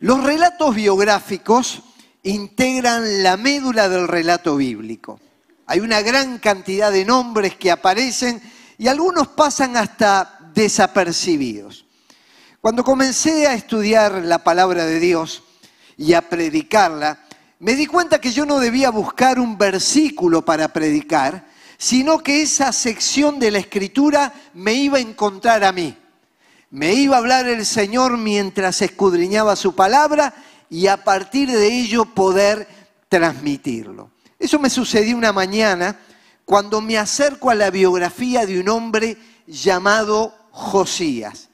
Los relatos biográficos integran la médula del relato bíblico. Hay una gran cantidad de nombres que aparecen y algunos pasan hasta desapercibidos. Cuando comencé a estudiar la palabra de Dios y a predicarla, me di cuenta que yo no debía buscar un versículo para predicar, sino que esa sección de la escritura me iba a encontrar a mí. Me iba a hablar el Señor mientras escudriñaba su palabra y a partir de ello poder transmitirlo. Eso me sucedió una mañana cuando me acerco a la biografía de un hombre llamado Josías.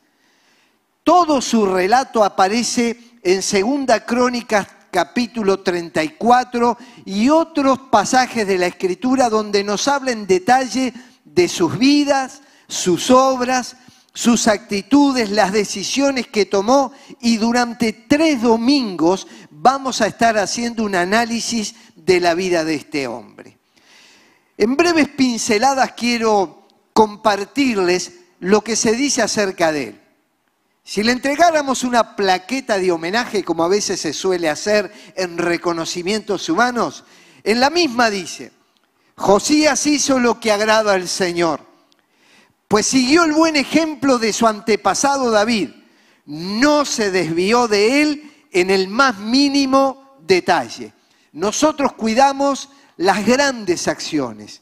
Todo su relato aparece en Segunda Crónicas capítulo 34 y otros pasajes de la Escritura donde nos habla en detalle de sus vidas, sus obras, sus actitudes, las decisiones que tomó y durante tres domingos vamos a estar haciendo un análisis de la vida de este hombre. En breves pinceladas quiero compartirles lo que se dice acerca de él. Si le entregáramos una plaqueta de homenaje, como a veces se suele hacer en reconocimientos humanos, en la misma dice, Josías hizo lo que agrada al Señor pues siguió el buen ejemplo de su antepasado David. No se desvió de él en el más mínimo detalle. Nosotros cuidamos las grandes acciones,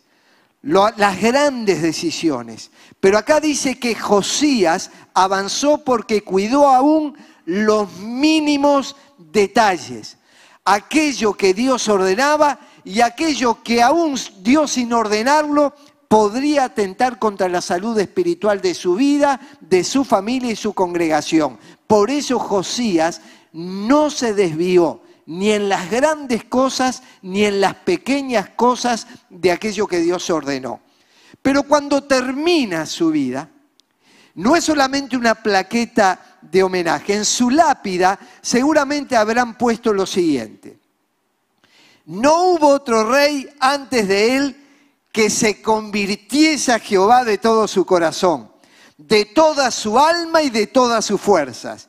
las grandes decisiones. Pero acá dice que Josías avanzó porque cuidó aún los mínimos detalles. Aquello que Dios ordenaba y aquello que aún Dios sin ordenarlo podría atentar contra la salud espiritual de su vida, de su familia y su congregación. Por eso Josías no se desvió ni en las grandes cosas ni en las pequeñas cosas de aquello que Dios ordenó. Pero cuando termina su vida, no es solamente una plaqueta de homenaje, en su lápida seguramente habrán puesto lo siguiente. No hubo otro rey antes de él que se convirtiese a Jehová de todo su corazón, de toda su alma y de todas sus fuerzas,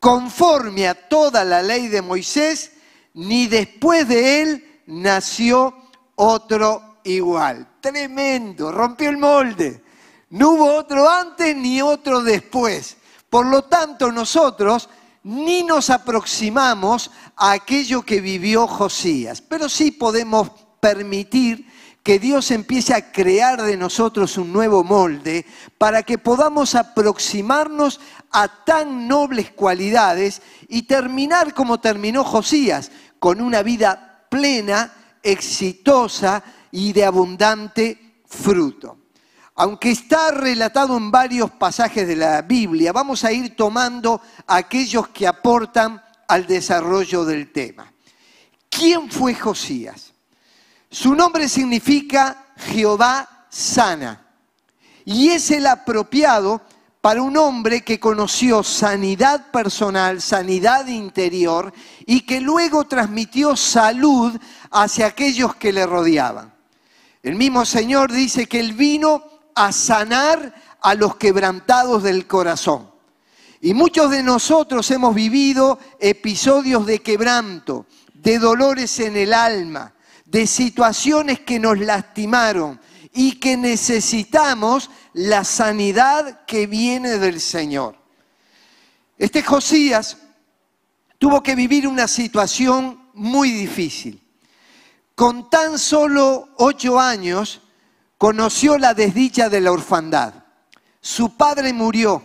conforme a toda la ley de Moisés, ni después de él nació otro igual. Tremendo, rompió el molde. No hubo otro antes ni otro después. Por lo tanto, nosotros ni nos aproximamos a aquello que vivió Josías, pero sí podemos permitir que Dios empiece a crear de nosotros un nuevo molde para que podamos aproximarnos a tan nobles cualidades y terminar como terminó Josías, con una vida plena, exitosa y de abundante fruto. Aunque está relatado en varios pasajes de la Biblia, vamos a ir tomando aquellos que aportan al desarrollo del tema. ¿Quién fue Josías? Su nombre significa Jehová sana. Y es el apropiado para un hombre que conoció sanidad personal, sanidad interior y que luego transmitió salud hacia aquellos que le rodeaban. El mismo Señor dice que Él vino a sanar a los quebrantados del corazón. Y muchos de nosotros hemos vivido episodios de quebranto, de dolores en el alma, de situaciones que nos lastimaron y que necesitamos la sanidad que viene del Señor. Este Josías tuvo que vivir una situación muy difícil. Con tan solo ocho años conoció la desdicha de la orfandad. Su padre murió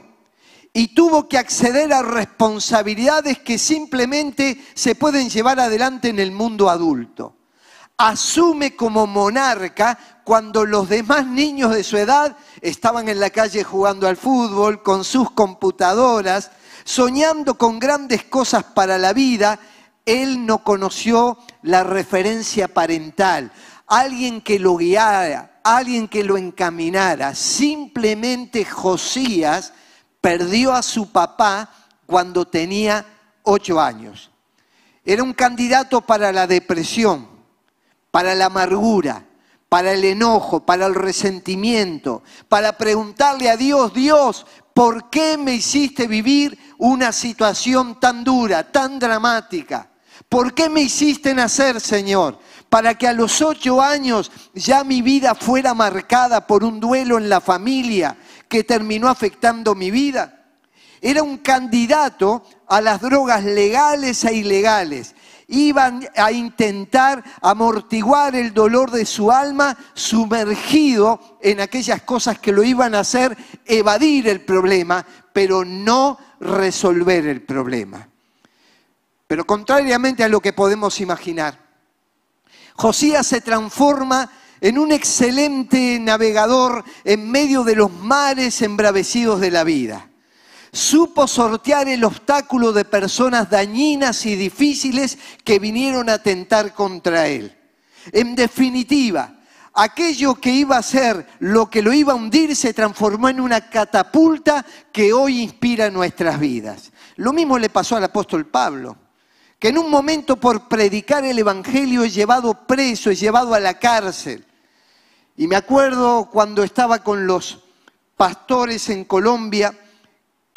y tuvo que acceder a responsabilidades que simplemente se pueden llevar adelante en el mundo adulto asume como monarca cuando los demás niños de su edad estaban en la calle jugando al fútbol, con sus computadoras, soñando con grandes cosas para la vida, él no conoció la referencia parental, alguien que lo guiara, alguien que lo encaminara. Simplemente Josías perdió a su papá cuando tenía ocho años. Era un candidato para la depresión para la amargura, para el enojo, para el resentimiento, para preguntarle a Dios, Dios, ¿por qué me hiciste vivir una situación tan dura, tan dramática? ¿Por qué me hiciste nacer, Señor? Para que a los ocho años ya mi vida fuera marcada por un duelo en la familia que terminó afectando mi vida. Era un candidato a las drogas legales e ilegales. Iban a intentar amortiguar el dolor de su alma sumergido en aquellas cosas que lo iban a hacer evadir el problema, pero no resolver el problema. Pero contrariamente a lo que podemos imaginar, Josías se transforma en un excelente navegador en medio de los mares embravecidos de la vida supo sortear el obstáculo de personas dañinas y difíciles que vinieron a tentar contra él. En definitiva, aquello que iba a ser lo que lo iba a hundir se transformó en una catapulta que hoy inspira nuestras vidas. Lo mismo le pasó al apóstol Pablo, que en un momento por predicar el Evangelio es llevado preso, es llevado a la cárcel. Y me acuerdo cuando estaba con los pastores en Colombia,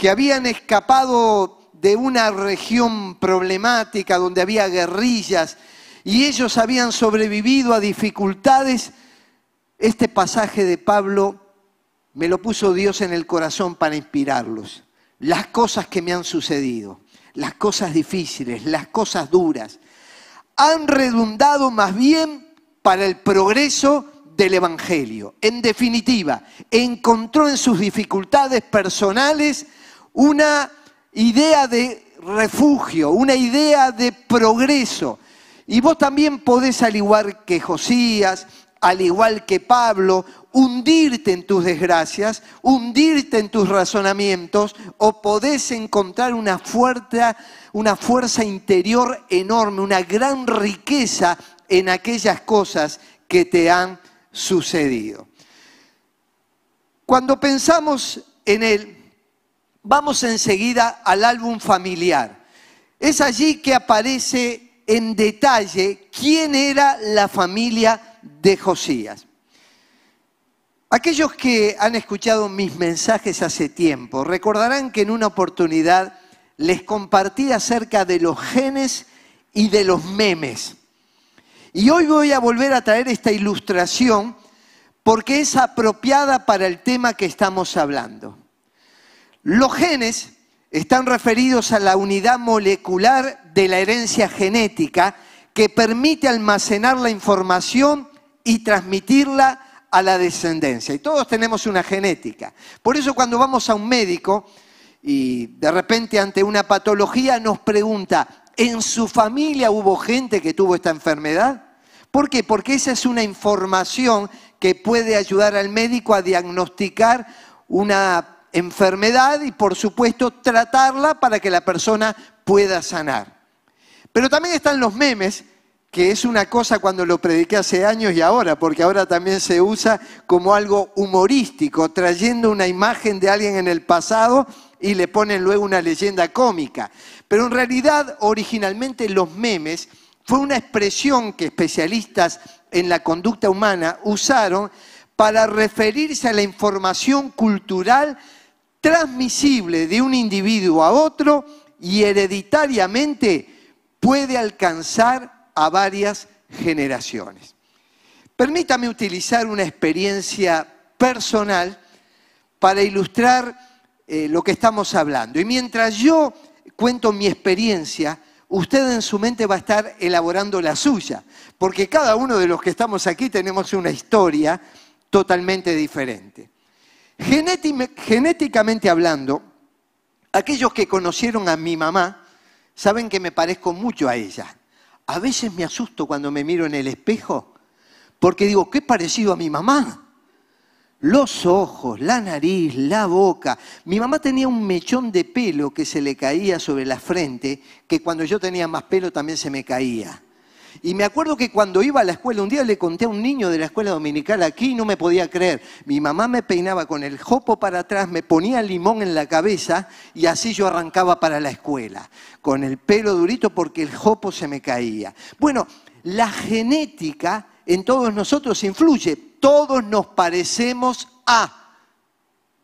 que habían escapado de una región problemática donde había guerrillas y ellos habían sobrevivido a dificultades, este pasaje de Pablo me lo puso Dios en el corazón para inspirarlos. Las cosas que me han sucedido, las cosas difíciles, las cosas duras, han redundado más bien para el progreso del Evangelio. En definitiva, encontró en sus dificultades personales una idea de refugio, una idea de progreso. Y vos también podés, al igual que Josías, al igual que Pablo, hundirte en tus desgracias, hundirte en tus razonamientos, o podés encontrar una fuerza, una fuerza interior enorme, una gran riqueza en aquellas cosas que te han sucedido. Cuando pensamos en él, Vamos enseguida al álbum familiar. Es allí que aparece en detalle quién era la familia de Josías. Aquellos que han escuchado mis mensajes hace tiempo recordarán que en una oportunidad les compartí acerca de los genes y de los memes. Y hoy voy a volver a traer esta ilustración porque es apropiada para el tema que estamos hablando. Los genes están referidos a la unidad molecular de la herencia genética que permite almacenar la información y transmitirla a la descendencia. Y todos tenemos una genética. Por eso cuando vamos a un médico y de repente ante una patología nos pregunta, ¿en su familia hubo gente que tuvo esta enfermedad? ¿Por qué? Porque esa es una información que puede ayudar al médico a diagnosticar una enfermedad y por supuesto tratarla para que la persona pueda sanar. Pero también están los memes, que es una cosa cuando lo prediqué hace años y ahora, porque ahora también se usa como algo humorístico, trayendo una imagen de alguien en el pasado y le ponen luego una leyenda cómica. Pero en realidad, originalmente los memes fue una expresión que especialistas en la conducta humana usaron para referirse a la información cultural transmisible de un individuo a otro y hereditariamente puede alcanzar a varias generaciones. Permítame utilizar una experiencia personal para ilustrar eh, lo que estamos hablando. Y mientras yo cuento mi experiencia, usted en su mente va a estar elaborando la suya, porque cada uno de los que estamos aquí tenemos una historia totalmente diferente. Genéticamente hablando, aquellos que conocieron a mi mamá saben que me parezco mucho a ella. A veces me asusto cuando me miro en el espejo porque digo, qué parecido a mi mamá. Los ojos, la nariz, la boca. Mi mamá tenía un mechón de pelo que se le caía sobre la frente, que cuando yo tenía más pelo también se me caía. Y me acuerdo que cuando iba a la escuela, un día le conté a un niño de la escuela dominical aquí y no me podía creer. Mi mamá me peinaba con el jopo para atrás, me ponía limón en la cabeza y así yo arrancaba para la escuela, con el pelo durito porque el jopo se me caía. Bueno, la genética en todos nosotros influye. Todos nos parecemos a.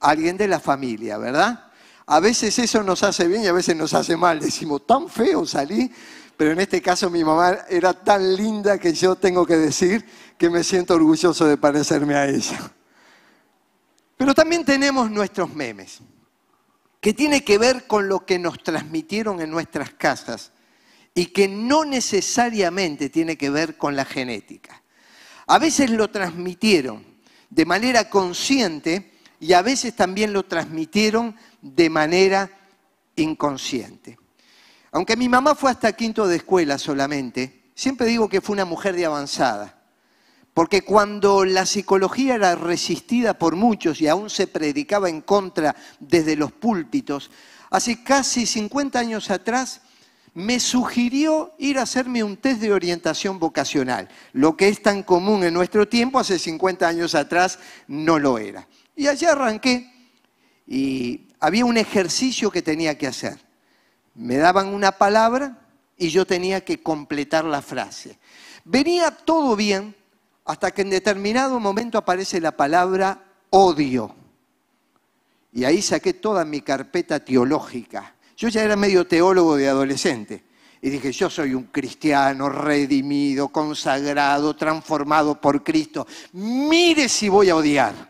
alguien de la familia, ¿verdad? A veces eso nos hace bien y a veces nos hace mal. Decimos, tan feo salí, pero en este caso mi mamá era tan linda que yo tengo que decir que me siento orgulloso de parecerme a ella. Pero también tenemos nuestros memes, que tiene que ver con lo que nos transmitieron en nuestras casas y que no necesariamente tiene que ver con la genética. A veces lo transmitieron de manera consciente y a veces también lo transmitieron de manera inconsciente. Aunque mi mamá fue hasta quinto de escuela solamente, siempre digo que fue una mujer de avanzada. Porque cuando la psicología era resistida por muchos y aún se predicaba en contra desde los púlpitos, hace casi 50 años atrás me sugirió ir a hacerme un test de orientación vocacional. Lo que es tan común en nuestro tiempo, hace 50 años atrás no lo era. Y allá arranqué y había un ejercicio que tenía que hacer. Me daban una palabra y yo tenía que completar la frase. Venía todo bien hasta que en determinado momento aparece la palabra odio. Y ahí saqué toda mi carpeta teológica. Yo ya era medio teólogo de adolescente. Y dije, yo soy un cristiano redimido, consagrado, transformado por Cristo. Mire si voy a odiar.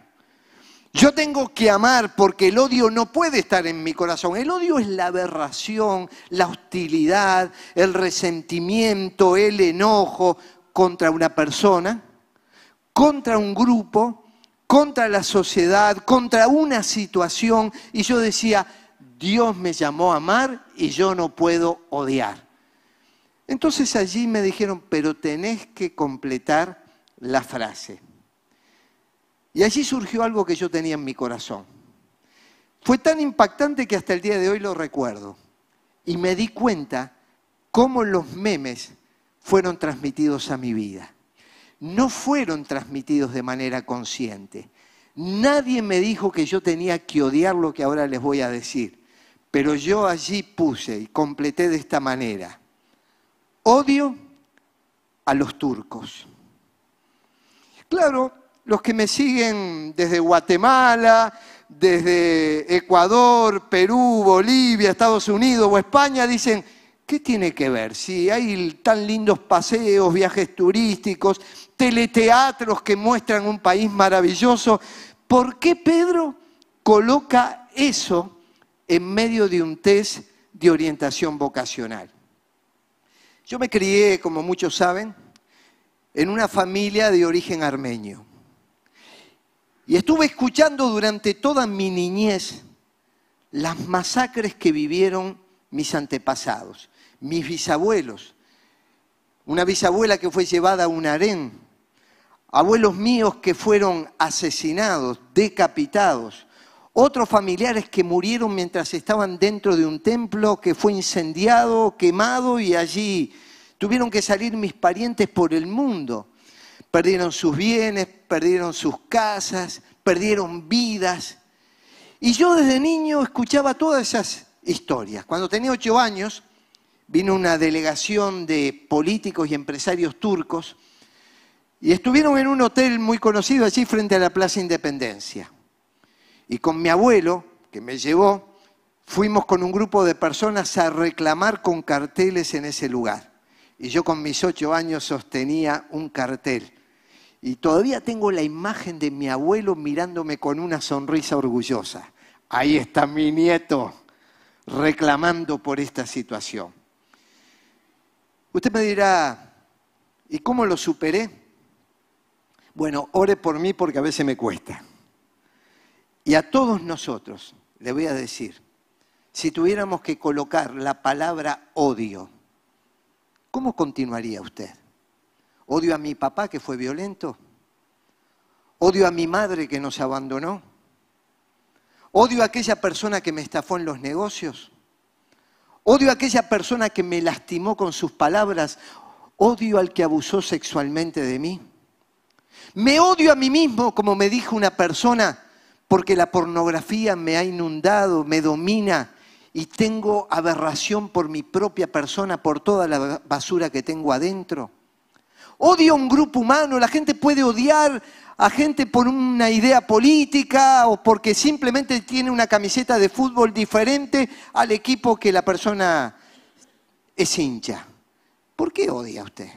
Yo tengo que amar porque el odio no puede estar en mi corazón. El odio es la aberración, la hostilidad, el resentimiento, el enojo contra una persona, contra un grupo, contra la sociedad, contra una situación. Y yo decía, Dios me llamó a amar y yo no puedo odiar. Entonces allí me dijeron, pero tenés que completar la frase. Y allí surgió algo que yo tenía en mi corazón. Fue tan impactante que hasta el día de hoy lo recuerdo. Y me di cuenta cómo los memes fueron transmitidos a mi vida. No fueron transmitidos de manera consciente. Nadie me dijo que yo tenía que odiar lo que ahora les voy a decir. Pero yo allí puse y completé de esta manera. Odio a los turcos. Claro, los que me siguen desde Guatemala, desde Ecuador, Perú, Bolivia, Estados Unidos o España, dicen, ¿qué tiene que ver? Si hay tan lindos paseos, viajes turísticos, teleteatros que muestran un país maravilloso, ¿por qué Pedro coloca eso en medio de un test de orientación vocacional? Yo me crié, como muchos saben, en una familia de origen armenio. Y estuve escuchando durante toda mi niñez las masacres que vivieron mis antepasados, mis bisabuelos. Una bisabuela que fue llevada a un harén, abuelos míos que fueron asesinados, decapitados, otros familiares que murieron mientras estaban dentro de un templo que fue incendiado, quemado y allí tuvieron que salir mis parientes por el mundo perdieron sus bienes, perdieron sus casas, perdieron vidas. Y yo desde niño escuchaba todas esas historias. Cuando tenía ocho años, vino una delegación de políticos y empresarios turcos y estuvieron en un hotel muy conocido allí frente a la Plaza Independencia. Y con mi abuelo, que me llevó, fuimos con un grupo de personas a reclamar con carteles en ese lugar. Y yo con mis ocho años sostenía un cartel y todavía tengo la imagen de mi abuelo mirándome con una sonrisa orgullosa. Ahí está mi nieto reclamando por esta situación. Usted me dirá, ¿y cómo lo superé? Bueno, ore por mí porque a veces me cuesta. Y a todos nosotros le voy a decir, si tuviéramos que colocar la palabra odio, ¿cómo continuaría usted? Odio a mi papá que fue violento. Odio a mi madre que nos abandonó. Odio a aquella persona que me estafó en los negocios. Odio a aquella persona que me lastimó con sus palabras. Odio al que abusó sexualmente de mí. Me odio a mí mismo, como me dijo una persona, porque la pornografía me ha inundado, me domina y tengo aberración por mi propia persona, por toda la basura que tengo adentro. Odia a un grupo humano, la gente puede odiar a gente por una idea política o porque simplemente tiene una camiseta de fútbol diferente al equipo que la persona es hincha. ¿Por qué odia usted?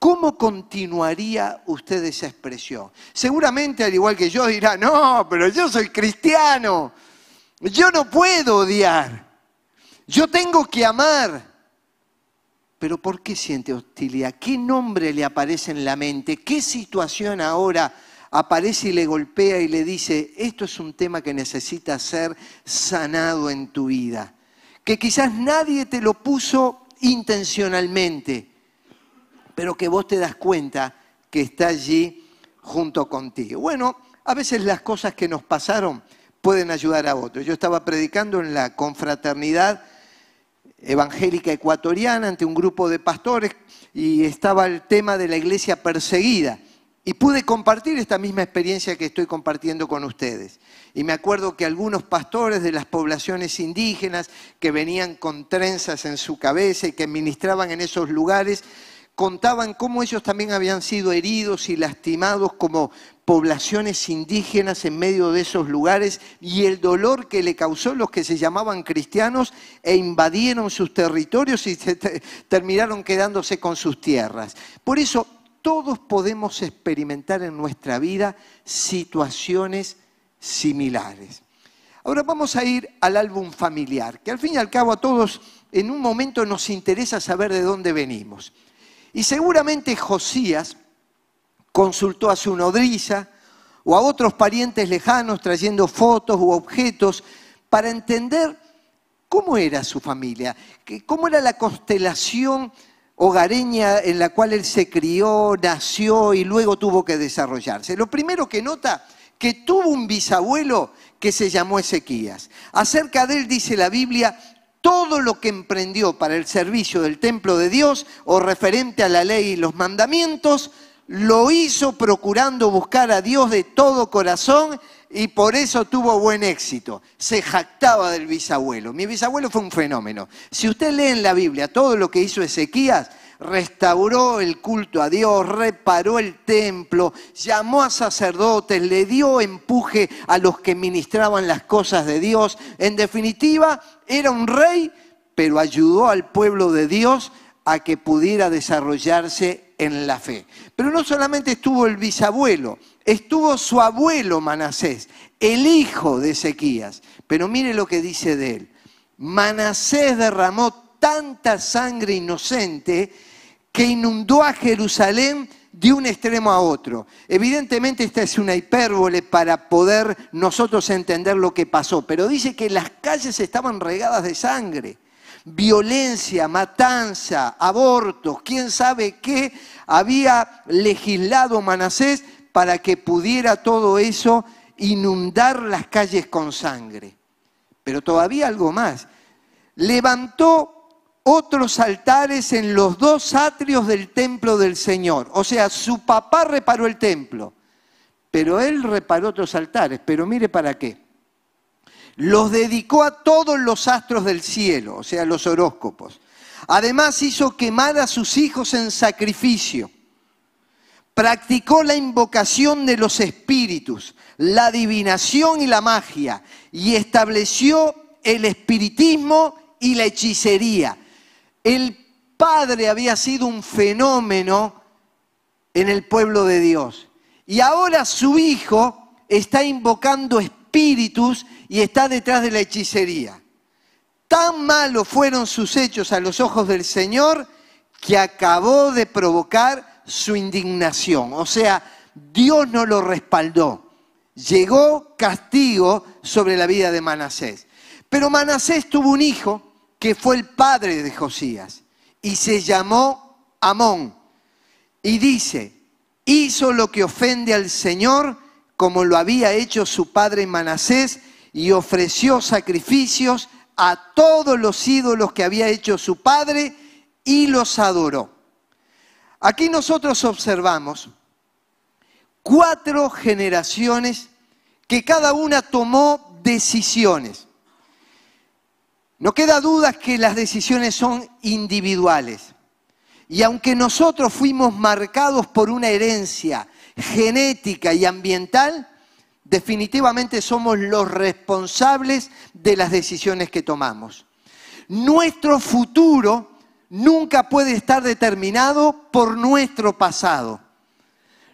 ¿Cómo continuaría usted esa expresión? Seguramente, al igual que yo, dirá, no, pero yo soy cristiano. Yo no puedo odiar. Yo tengo que amar. Pero ¿por qué siente hostilidad? ¿Qué nombre le aparece en la mente? ¿Qué situación ahora aparece y le golpea y le dice, esto es un tema que necesita ser sanado en tu vida? Que quizás nadie te lo puso intencionalmente, pero que vos te das cuenta que está allí junto contigo. Bueno, a veces las cosas que nos pasaron pueden ayudar a otros. Yo estaba predicando en la confraternidad evangélica ecuatoriana ante un grupo de pastores y estaba el tema de la iglesia perseguida. Y pude compartir esta misma experiencia que estoy compartiendo con ustedes. Y me acuerdo que algunos pastores de las poblaciones indígenas que venían con trenzas en su cabeza y que ministraban en esos lugares, contaban cómo ellos también habían sido heridos y lastimados como poblaciones indígenas en medio de esos lugares y el dolor que le causó los que se llamaban cristianos e invadieron sus territorios y terminaron quedándose con sus tierras. Por eso todos podemos experimentar en nuestra vida situaciones similares. Ahora vamos a ir al álbum familiar, que al fin y al cabo a todos en un momento nos interesa saber de dónde venimos. Y seguramente Josías consultó a su nodriza o a otros parientes lejanos trayendo fotos u objetos para entender cómo era su familia, cómo era la constelación hogareña en la cual él se crió, nació y luego tuvo que desarrollarse. Lo primero que nota, que tuvo un bisabuelo que se llamó Ezequías. Acerca de él dice la Biblia, todo lo que emprendió para el servicio del templo de Dios o referente a la ley y los mandamientos, lo hizo procurando buscar a Dios de todo corazón y por eso tuvo buen éxito. Se jactaba del bisabuelo. Mi bisabuelo fue un fenómeno. Si usted lee en la Biblia todo lo que hizo Ezequías, restauró el culto a Dios, reparó el templo, llamó a sacerdotes, le dio empuje a los que ministraban las cosas de Dios. En definitiva, era un rey, pero ayudó al pueblo de Dios a que pudiera desarrollarse en la fe. Pero no solamente estuvo el bisabuelo, estuvo su abuelo Manasés, el hijo de Ezequías. Pero mire lo que dice de él. Manasés derramó tanta sangre inocente que inundó a Jerusalén de un extremo a otro. Evidentemente esta es una hipérbole para poder nosotros entender lo que pasó, pero dice que las calles estaban regadas de sangre, violencia, matanza, abortos, quién sabe qué había legislado Manasés para que pudiera todo eso inundar las calles con sangre. Pero todavía algo más. Levantó otros altares en los dos atrios del templo del Señor. O sea, su papá reparó el templo, pero él reparó otros altares. Pero mire para qué. Los dedicó a todos los astros del cielo, o sea, los horóscopos. Además hizo quemar a sus hijos en sacrificio. Practicó la invocación de los espíritus, la adivinación y la magia, y estableció el espiritismo y la hechicería. El padre había sido un fenómeno en el pueblo de Dios. Y ahora su hijo está invocando espíritus y está detrás de la hechicería. Tan malos fueron sus hechos a los ojos del Señor que acabó de provocar su indignación. O sea, Dios no lo respaldó. Llegó castigo sobre la vida de Manasés. Pero Manasés tuvo un hijo que fue el padre de Josías, y se llamó Amón. Y dice, hizo lo que ofende al Señor, como lo había hecho su padre Manasés, y ofreció sacrificios a todos los ídolos que había hecho su padre, y los adoró. Aquí nosotros observamos cuatro generaciones que cada una tomó decisiones. No queda duda que las decisiones son individuales. Y aunque nosotros fuimos marcados por una herencia genética y ambiental, definitivamente somos los responsables de las decisiones que tomamos. Nuestro futuro nunca puede estar determinado por nuestro pasado.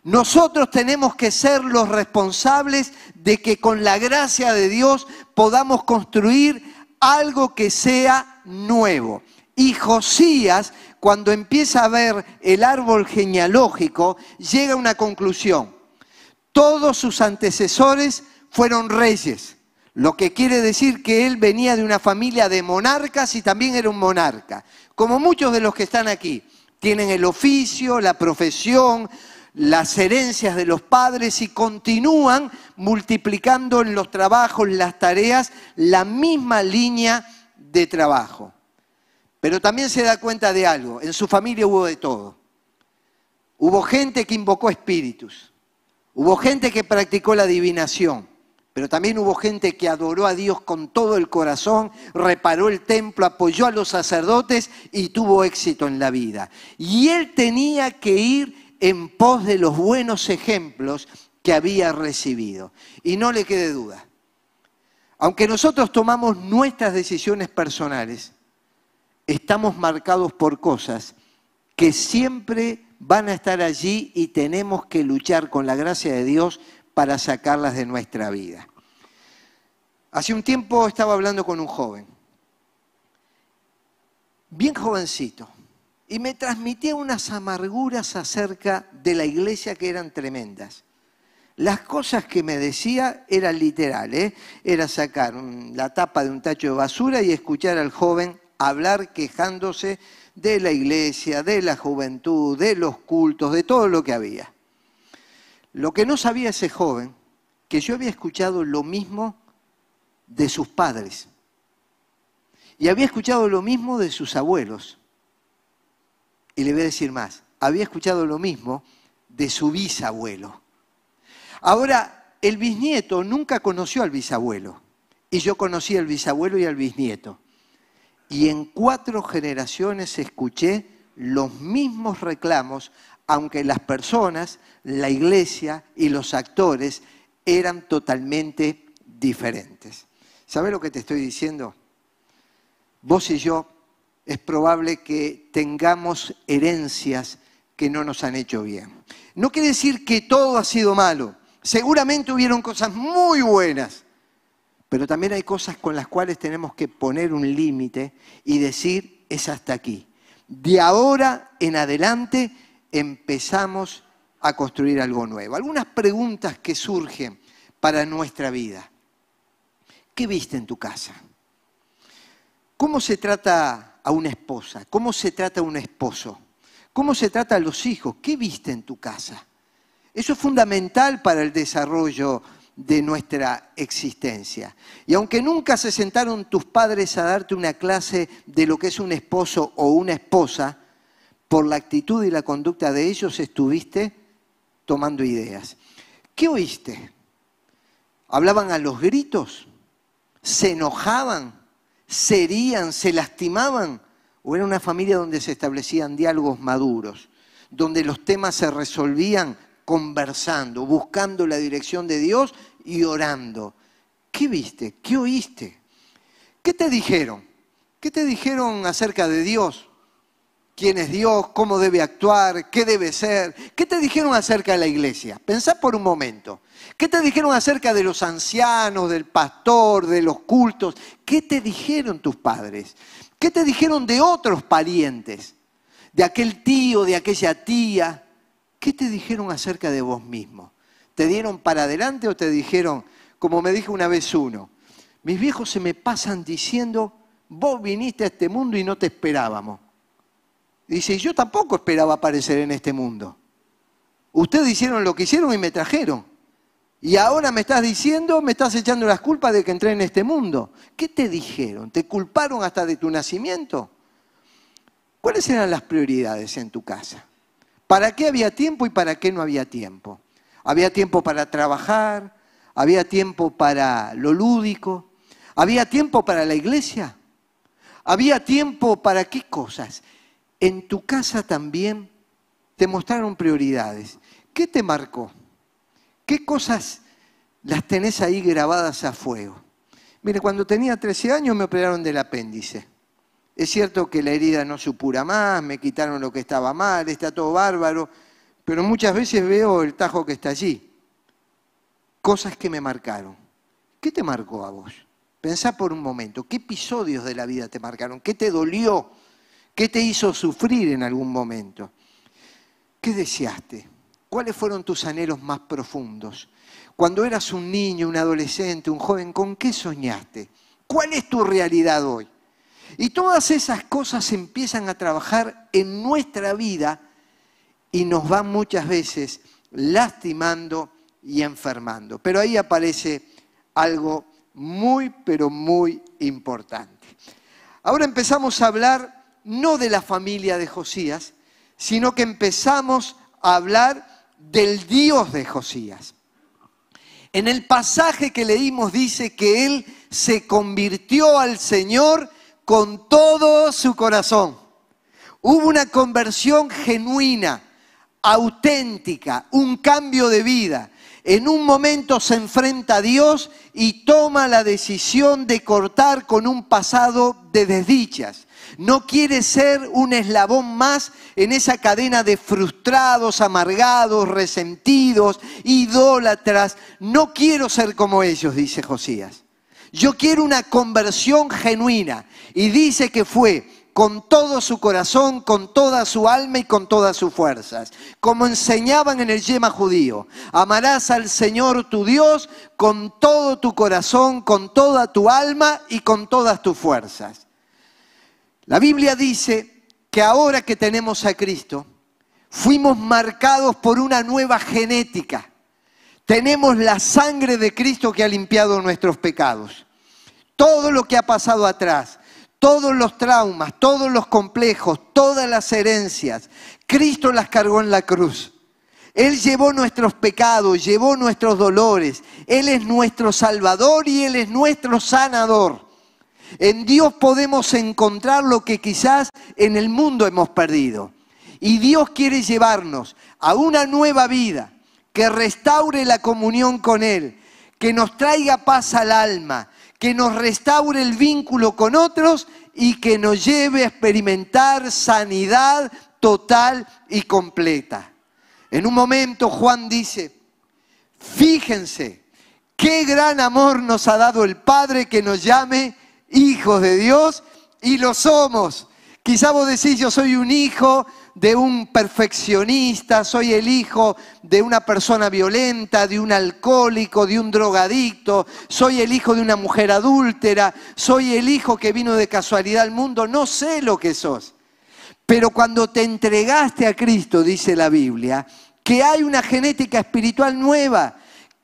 Nosotros tenemos que ser los responsables de que con la gracia de Dios podamos construir algo que sea nuevo. Y Josías, cuando empieza a ver el árbol genealógico, llega a una conclusión todos sus antecesores fueron reyes, lo que quiere decir que él venía de una familia de monarcas y también era un monarca. Como muchos de los que están aquí, tienen el oficio, la profesión, las herencias de los padres y continúan multiplicando en los trabajos, las tareas, la misma línea de trabajo. Pero también se da cuenta de algo, en su familia hubo de todo. Hubo gente que invocó espíritus, Hubo gente que practicó la adivinación, pero también hubo gente que adoró a Dios con todo el corazón, reparó el templo, apoyó a los sacerdotes y tuvo éxito en la vida. Y él tenía que ir en pos de los buenos ejemplos que había recibido. Y no le quede duda, aunque nosotros tomamos nuestras decisiones personales, estamos marcados por cosas que siempre van a estar allí y tenemos que luchar con la gracia de Dios para sacarlas de nuestra vida. Hace un tiempo estaba hablando con un joven, bien jovencito, y me transmitía unas amarguras acerca de la iglesia que eran tremendas. Las cosas que me decía eran literales, ¿eh? era sacar la tapa de un tacho de basura y escuchar al joven hablar quejándose de la iglesia, de la juventud, de los cultos, de todo lo que había. Lo que no sabía ese joven, que yo había escuchado lo mismo de sus padres y había escuchado lo mismo de sus abuelos. Y le voy a decir más, había escuchado lo mismo de su bisabuelo. Ahora, el bisnieto nunca conoció al bisabuelo y yo conocí al bisabuelo y al bisnieto y en cuatro generaciones escuché los mismos reclamos, aunque las personas, la iglesia y los actores eran totalmente diferentes. ¿Sabes lo que te estoy diciendo? Vos y yo es probable que tengamos herencias que no nos han hecho bien. No quiere decir que todo ha sido malo. Seguramente hubieron cosas muy buenas, pero también hay cosas con las cuales tenemos que poner un límite y decir, es hasta aquí. De ahora en adelante empezamos a construir algo nuevo. Algunas preguntas que surgen para nuestra vida. ¿Qué viste en tu casa? ¿Cómo se trata a una esposa? ¿Cómo se trata a un esposo? ¿Cómo se trata a los hijos? ¿Qué viste en tu casa? Eso es fundamental para el desarrollo de nuestra existencia. Y aunque nunca se sentaron tus padres a darte una clase de lo que es un esposo o una esposa, por la actitud y la conducta de ellos estuviste tomando ideas. ¿Qué oíste? ¿Hablaban a los gritos? ¿Se enojaban? ¿Serían? ¿Se lastimaban? ¿O era una familia donde se establecían diálogos maduros? Donde los temas se resolvían conversando, buscando la dirección de Dios y orando. ¿Qué viste? ¿Qué oíste? ¿Qué te dijeron? ¿Qué te dijeron acerca de Dios? ¿Quién es Dios? ¿Cómo debe actuar? ¿Qué debe ser? ¿Qué te dijeron acerca de la iglesia? Pensá por un momento. ¿Qué te dijeron acerca de los ancianos, del pastor, de los cultos? ¿Qué te dijeron tus padres? ¿Qué te dijeron de otros parientes? De aquel tío, de aquella tía. ¿Qué te dijeron acerca de vos mismo? ¿Te dieron para adelante o te dijeron, como me dijo una vez uno, mis viejos se me pasan diciendo, vos viniste a este mundo y no te esperábamos? Dice, yo tampoco esperaba aparecer en este mundo. Ustedes hicieron lo que hicieron y me trajeron. Y ahora me estás diciendo, me estás echando las culpas de que entré en este mundo. ¿Qué te dijeron? ¿Te culparon hasta de tu nacimiento? ¿Cuáles eran las prioridades en tu casa? ¿Para qué había tiempo y para qué no había tiempo? Había tiempo para trabajar, había tiempo para lo lúdico, había tiempo para la iglesia, había tiempo para qué cosas. En tu casa también te mostraron prioridades. ¿Qué te marcó? ¿Qué cosas las tenés ahí grabadas a fuego? Mire, cuando tenía 13 años me operaron del apéndice. Es cierto que la herida no supura más, me quitaron lo que estaba mal, está todo bárbaro, pero muchas veces veo el tajo que está allí. Cosas que me marcaron. ¿Qué te marcó a vos? Pensá por un momento, ¿qué episodios de la vida te marcaron? ¿Qué te dolió? ¿Qué te hizo sufrir en algún momento? ¿Qué deseaste? ¿Cuáles fueron tus anhelos más profundos? Cuando eras un niño, un adolescente, un joven, ¿con qué soñaste? ¿Cuál es tu realidad hoy? Y todas esas cosas empiezan a trabajar en nuestra vida y nos van muchas veces lastimando y enfermando. Pero ahí aparece algo muy, pero muy importante. Ahora empezamos a hablar no de la familia de Josías, sino que empezamos a hablar del Dios de Josías. En el pasaje que leímos dice que él se convirtió al Señor con todo su corazón. Hubo una conversión genuina, auténtica, un cambio de vida. En un momento se enfrenta a Dios y toma la decisión de cortar con un pasado de desdichas. No quiere ser un eslabón más en esa cadena de frustrados, amargados, resentidos, idólatras. No quiero ser como ellos, dice Josías. Yo quiero una conversión genuina. Y dice que fue con todo su corazón, con toda su alma y con todas sus fuerzas. Como enseñaban en el yema judío, amarás al Señor tu Dios con todo tu corazón, con toda tu alma y con todas tus fuerzas. La Biblia dice que ahora que tenemos a Cristo, fuimos marcados por una nueva genética. Tenemos la sangre de Cristo que ha limpiado nuestros pecados. Todo lo que ha pasado atrás, todos los traumas, todos los complejos, todas las herencias, Cristo las cargó en la cruz. Él llevó nuestros pecados, llevó nuestros dolores. Él es nuestro Salvador y Él es nuestro sanador. En Dios podemos encontrar lo que quizás en el mundo hemos perdido. Y Dios quiere llevarnos a una nueva vida que restaure la comunión con Él, que nos traiga paz al alma, que nos restaure el vínculo con otros y que nos lleve a experimentar sanidad total y completa. En un momento Juan dice, fíjense, qué gran amor nos ha dado el Padre que nos llame hijos de Dios y lo somos. Quizá vos decís, yo soy un hijo de un perfeccionista, soy el hijo de una persona violenta, de un alcohólico, de un drogadicto, soy el hijo de una mujer adúltera, soy el hijo que vino de casualidad al mundo, no sé lo que sos. Pero cuando te entregaste a Cristo, dice la Biblia, que hay una genética espiritual nueva,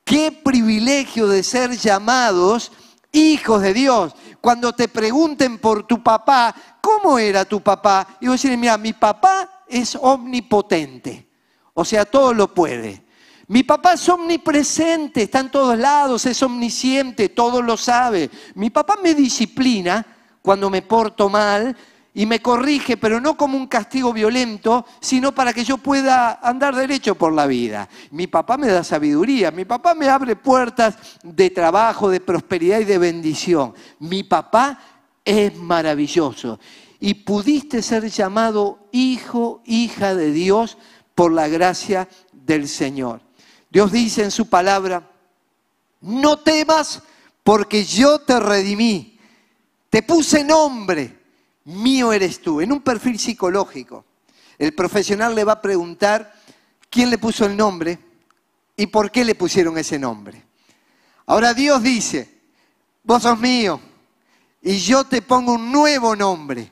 qué privilegio de ser llamados hijos de Dios. Cuando te pregunten por tu papá, ¿cómo era tu papá? Y vos decís, mira, mi papá es omnipotente, o sea, todo lo puede. Mi papá es omnipresente, está en todos lados, es omnisciente, todo lo sabe. Mi papá me disciplina cuando me porto mal y me corrige, pero no como un castigo violento, sino para que yo pueda andar derecho por la vida. Mi papá me da sabiduría, mi papá me abre puertas de trabajo, de prosperidad y de bendición. Mi papá es maravilloso y pudiste ser llamado hijo, hija de Dios por la gracia del Señor. Dios dice en su palabra, no temas porque yo te redimí, te puse nombre, mío eres tú. En un perfil psicológico, el profesional le va a preguntar quién le puso el nombre y por qué le pusieron ese nombre. Ahora Dios dice, vos sos mío y yo te pongo un nuevo nombre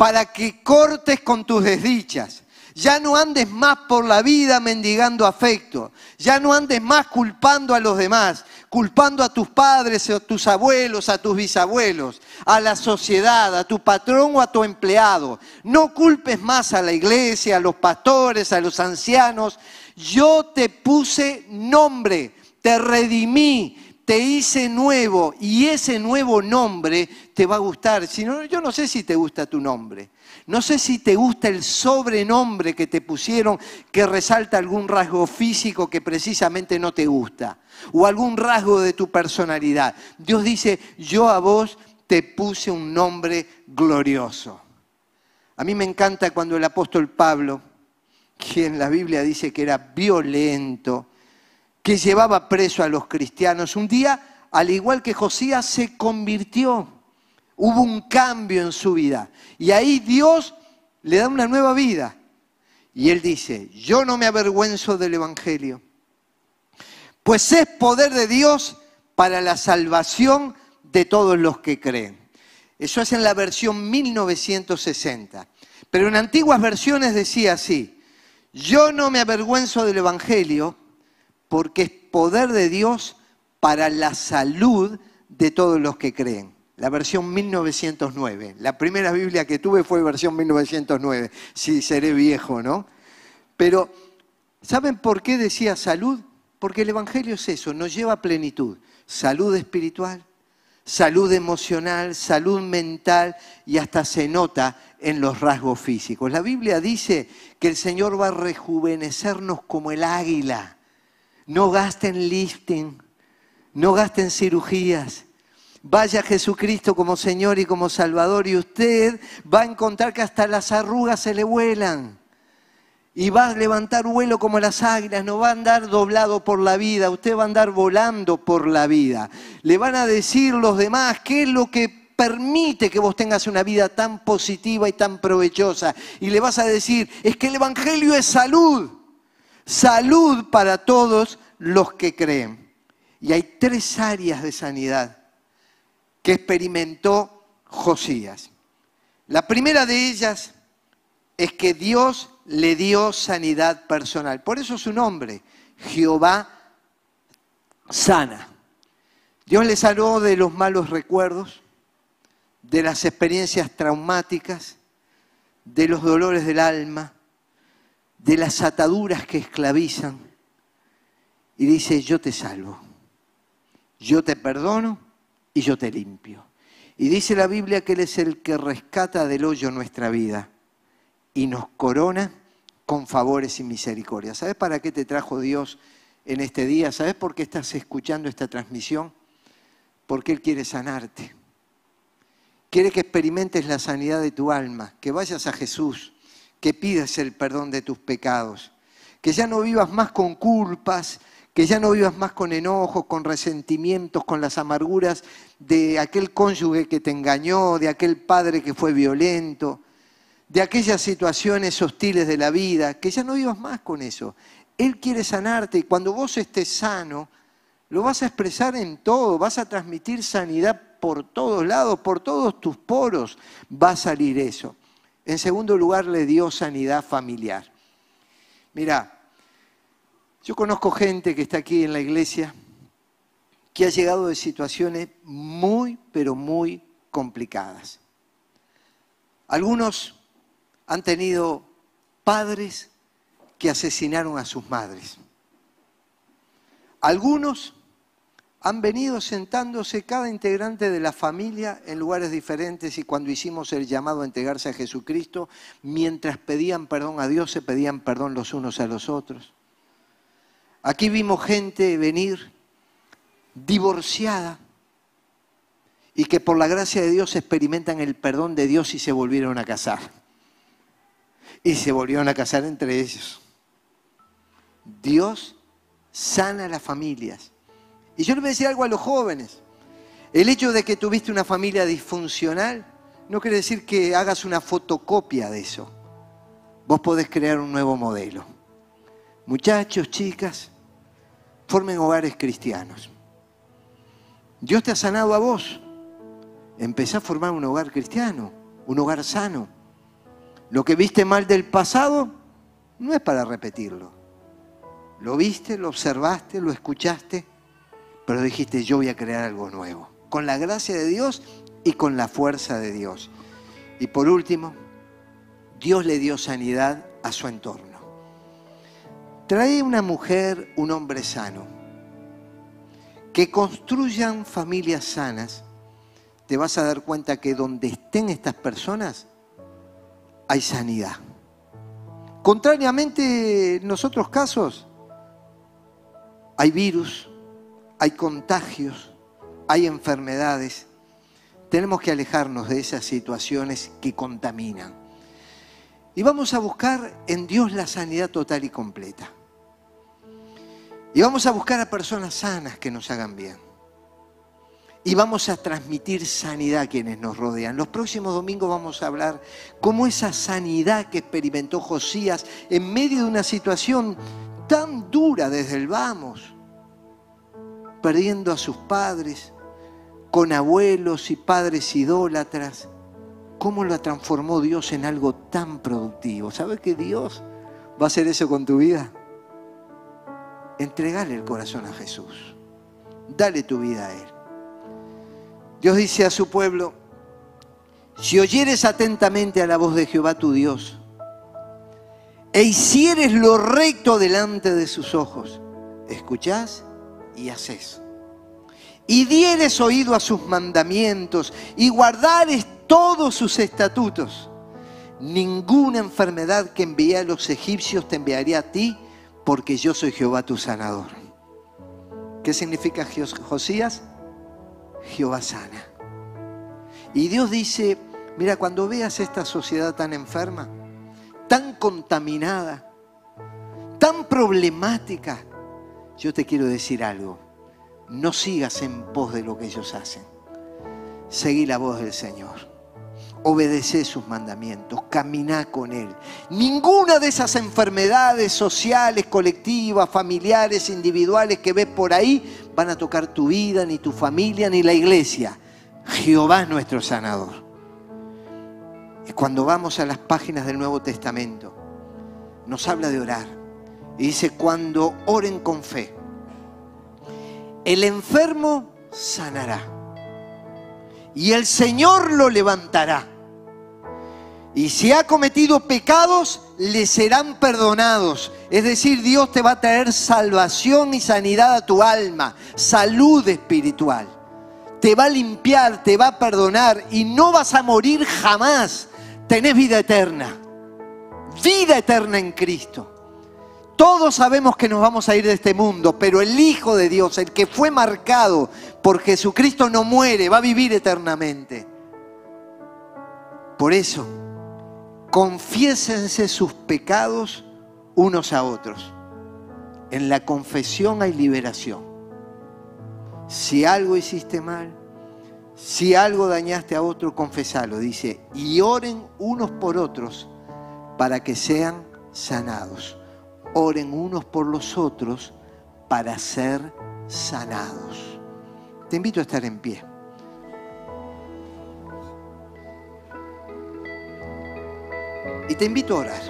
para que cortes con tus desdichas. Ya no andes más por la vida mendigando afecto. Ya no andes más culpando a los demás, culpando a tus padres, a tus abuelos, a tus bisabuelos, a la sociedad, a tu patrón o a tu empleado. No culpes más a la iglesia, a los pastores, a los ancianos. Yo te puse nombre, te redimí, te hice nuevo y ese nuevo nombre te va a gustar. Si no, yo no sé si te gusta tu nombre. No sé si te gusta el sobrenombre que te pusieron que resalta algún rasgo físico que precisamente no te gusta o algún rasgo de tu personalidad. Dios dice, yo a vos te puse un nombre glorioso. A mí me encanta cuando el apóstol Pablo, quien la Biblia dice que era violento, que llevaba preso a los cristianos, un día, al igual que Josías, se convirtió. Hubo un cambio en su vida. Y ahí Dios le da una nueva vida. Y él dice, yo no me avergüenzo del Evangelio, pues es poder de Dios para la salvación de todos los que creen. Eso es en la versión 1960. Pero en antiguas versiones decía así, yo no me avergüenzo del Evangelio porque es poder de Dios para la salud de todos los que creen. La versión 1909. La primera Biblia que tuve fue versión 1909. Sí, seré viejo, ¿no? Pero, ¿saben por qué decía salud? Porque el Evangelio es eso, nos lleva a plenitud. Salud espiritual, salud emocional, salud mental y hasta se nota en los rasgos físicos. La Biblia dice que el Señor va a rejuvenecernos como el águila. No gasten lifting, no gasten cirugías. Vaya Jesucristo como Señor y como Salvador y usted va a encontrar que hasta las arrugas se le vuelan. Y va a levantar vuelo como las águilas, no va a andar doblado por la vida, usted va a andar volando por la vida. Le van a decir los demás qué es lo que permite que vos tengas una vida tan positiva y tan provechosa. Y le vas a decir, es que el Evangelio es salud, salud para todos los que creen. Y hay tres áreas de sanidad que experimentó Josías. La primera de ellas es que Dios le dio sanidad personal. Por eso su nombre, Jehová sana. Dios le sanó de los malos recuerdos, de las experiencias traumáticas, de los dolores del alma, de las ataduras que esclavizan. Y dice, yo te salvo, yo te perdono y yo te limpio. Y dice la Biblia que Él es el que rescata del hoyo nuestra vida y nos corona con favores y misericordia. ¿Sabes para qué te trajo Dios en este día? ¿Sabes por qué estás escuchando esta transmisión? Porque Él quiere sanarte. Quiere que experimentes la sanidad de tu alma, que vayas a Jesús, que pidas el perdón de tus pecados, que ya no vivas más con culpas, que ya no vivas más con enojos, con resentimientos, con las amarguras de aquel cónyuge que te engañó, de aquel padre que fue violento, de aquellas situaciones hostiles de la vida, que ya no vivas más con eso. Él quiere sanarte y cuando vos estés sano, lo vas a expresar en todo, vas a transmitir sanidad por todos lados, por todos tus poros va a salir eso. En segundo lugar, le dio sanidad familiar. Mira, yo conozco gente que está aquí en la iglesia que ha llegado de situaciones muy, pero muy complicadas. Algunos han tenido padres que asesinaron a sus madres. Algunos han venido sentándose cada integrante de la familia en lugares diferentes y cuando hicimos el llamado a entregarse a Jesucristo, mientras pedían perdón a Dios, se pedían perdón los unos a los otros. Aquí vimos gente venir divorciada y que por la gracia de Dios experimentan el perdón de Dios y se volvieron a casar y se volvieron a casar entre ellos. Dios sana las familias. Y yo le voy a decir algo a los jóvenes. El hecho de que tuviste una familia disfuncional no quiere decir que hagas una fotocopia de eso. Vos podés crear un nuevo modelo. Muchachos, chicas, formen hogares cristianos. Dios te ha sanado a vos. Empezá a formar un hogar cristiano, un hogar sano. Lo que viste mal del pasado no es para repetirlo. Lo viste, lo observaste, lo escuchaste, pero dijiste, yo voy a crear algo nuevo, con la gracia de Dios y con la fuerza de Dios. Y por último, Dios le dio sanidad a su entorno. Trae una mujer, un hombre sano, que construyan familias sanas. Te vas a dar cuenta que donde estén estas personas, hay sanidad. Contrariamente en nosotros casos, hay virus, hay contagios, hay enfermedades. Tenemos que alejarnos de esas situaciones que contaminan. Y vamos a buscar en Dios la sanidad total y completa. Y vamos a buscar a personas sanas que nos hagan bien. Y vamos a transmitir sanidad a quienes nos rodean. Los próximos domingos vamos a hablar cómo esa sanidad que experimentó Josías en medio de una situación tan dura desde el vamos, perdiendo a sus padres, con abuelos y padres idólatras, cómo lo transformó Dios en algo tan productivo. ¿Sabes que Dios va a hacer eso con tu vida? Entregale el corazón a Jesús. Dale tu vida a Él. Dios dice a su pueblo, si oyeres atentamente a la voz de Jehová tu Dios, e hicieres lo recto delante de sus ojos, escuchás y haces. Y dieres oído a sus mandamientos y guardares todos sus estatutos. Ninguna enfermedad que envié a los egipcios te enviaría a ti, porque yo soy Jehová tu sanador. ¿Qué significa Josías? Jehová sana. Y Dios dice, mira, cuando veas esta sociedad tan enferma, tan contaminada, tan problemática, yo te quiero decir algo. No sigas en pos de lo que ellos hacen. Seguí la voz del Señor obedece sus mandamientos, camina con Él. Ninguna de esas enfermedades sociales, colectivas, familiares, individuales que ves por ahí van a tocar tu vida, ni tu familia, ni la iglesia. Jehová es nuestro sanador. Y cuando vamos a las páginas del Nuevo Testamento, nos habla de orar. Y dice, cuando oren con fe, el enfermo sanará y el Señor lo levantará. Y si ha cometido pecados, le serán perdonados. Es decir, Dios te va a traer salvación y sanidad a tu alma, salud espiritual. Te va a limpiar, te va a perdonar y no vas a morir jamás. Tenés vida eterna. Vida eterna en Cristo. Todos sabemos que nos vamos a ir de este mundo, pero el Hijo de Dios, el que fue marcado por Jesucristo, no muere, va a vivir eternamente. Por eso, confiésense sus pecados unos a otros. En la confesión hay liberación. Si algo hiciste mal, si algo dañaste a otro, confesalo. Dice, y oren unos por otros para que sean sanados oren unos por los otros para ser sanados. Te invito a estar en pie. Y te invito a orar.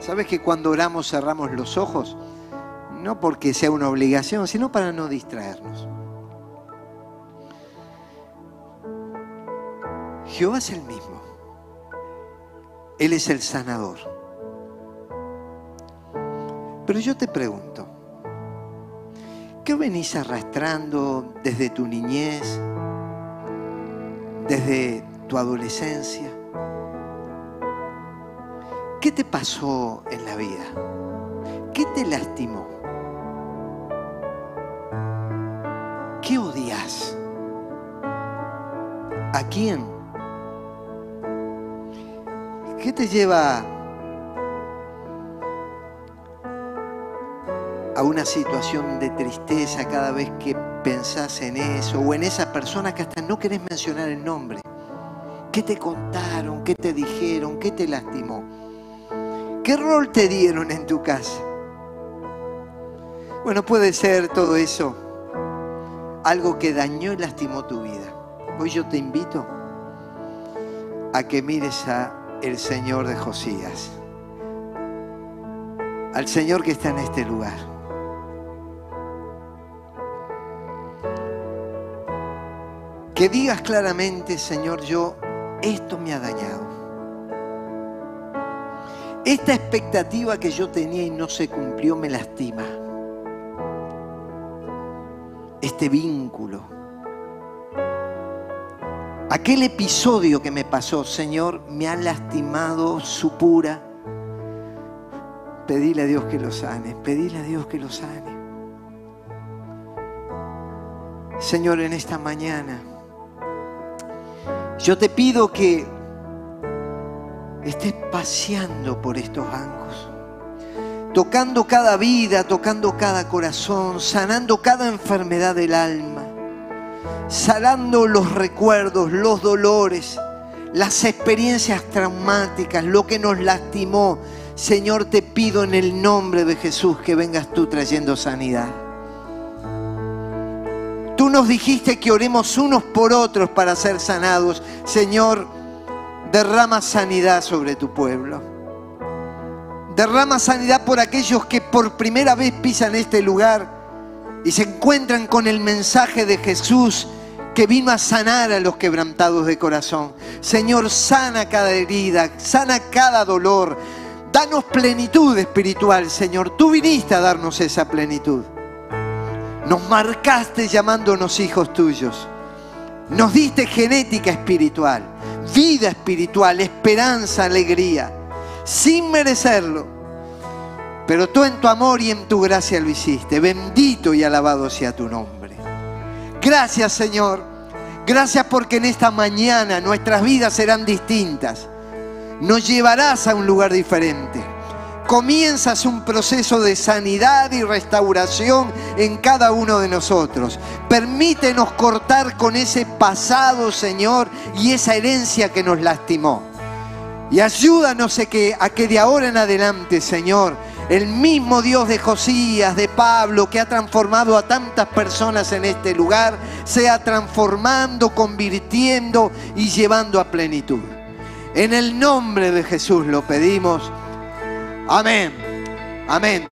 ¿Sabes que cuando oramos cerramos los ojos? No porque sea una obligación, sino para no distraernos. Jehová es el mismo. Él es el sanador. Pero yo te pregunto, ¿qué venís arrastrando desde tu niñez, desde tu adolescencia? ¿Qué te pasó en la vida? ¿Qué te lastimó? ¿Qué odias? ¿A quién? ¿Qué te lleva a una situación de tristeza cada vez que pensás en eso o en esa persona que hasta no querés mencionar el nombre. ¿Qué te contaron? ¿Qué te dijeron? ¿Qué te lastimó? ¿Qué rol te dieron en tu casa? Bueno, puede ser todo eso algo que dañó y lastimó tu vida. Hoy yo te invito a que mires a el Señor de Josías, al Señor que está en este lugar. Que digas claramente, Señor, yo, esto me ha dañado. Esta expectativa que yo tenía y no se cumplió me lastima. Este vínculo. Aquel episodio que me pasó, Señor, me ha lastimado su pura. Pedile a Dios que lo sane, pedile a Dios que lo sane. Señor, en esta mañana, yo te pido que estés paseando por estos bancos, tocando cada vida, tocando cada corazón, sanando cada enfermedad del alma, sanando los recuerdos, los dolores, las experiencias traumáticas, lo que nos lastimó. Señor, te pido en el nombre de Jesús que vengas tú trayendo sanidad. Nos dijiste que oremos unos por otros para ser sanados. Señor, derrama sanidad sobre tu pueblo. Derrama sanidad por aquellos que por primera vez pisan este lugar y se encuentran con el mensaje de Jesús que vino a sanar a los quebrantados de corazón. Señor, sana cada herida, sana cada dolor. Danos plenitud espiritual, Señor. Tú viniste a darnos esa plenitud. Nos marcaste llamándonos hijos tuyos. Nos diste genética espiritual, vida espiritual, esperanza, alegría, sin merecerlo. Pero tú en tu amor y en tu gracia lo hiciste. Bendito y alabado sea tu nombre. Gracias Señor. Gracias porque en esta mañana nuestras vidas serán distintas. Nos llevarás a un lugar diferente comienzas un proceso de sanidad y restauración en cada uno de nosotros. Permítenos cortar con ese pasado, Señor, y esa herencia que nos lastimó. Y ayúdanos a que, a que de ahora en adelante, Señor, el mismo Dios de Josías, de Pablo, que ha transformado a tantas personas en este lugar, sea transformando, convirtiendo y llevando a plenitud. En el nombre de Jesús lo pedimos. Amém. Amém.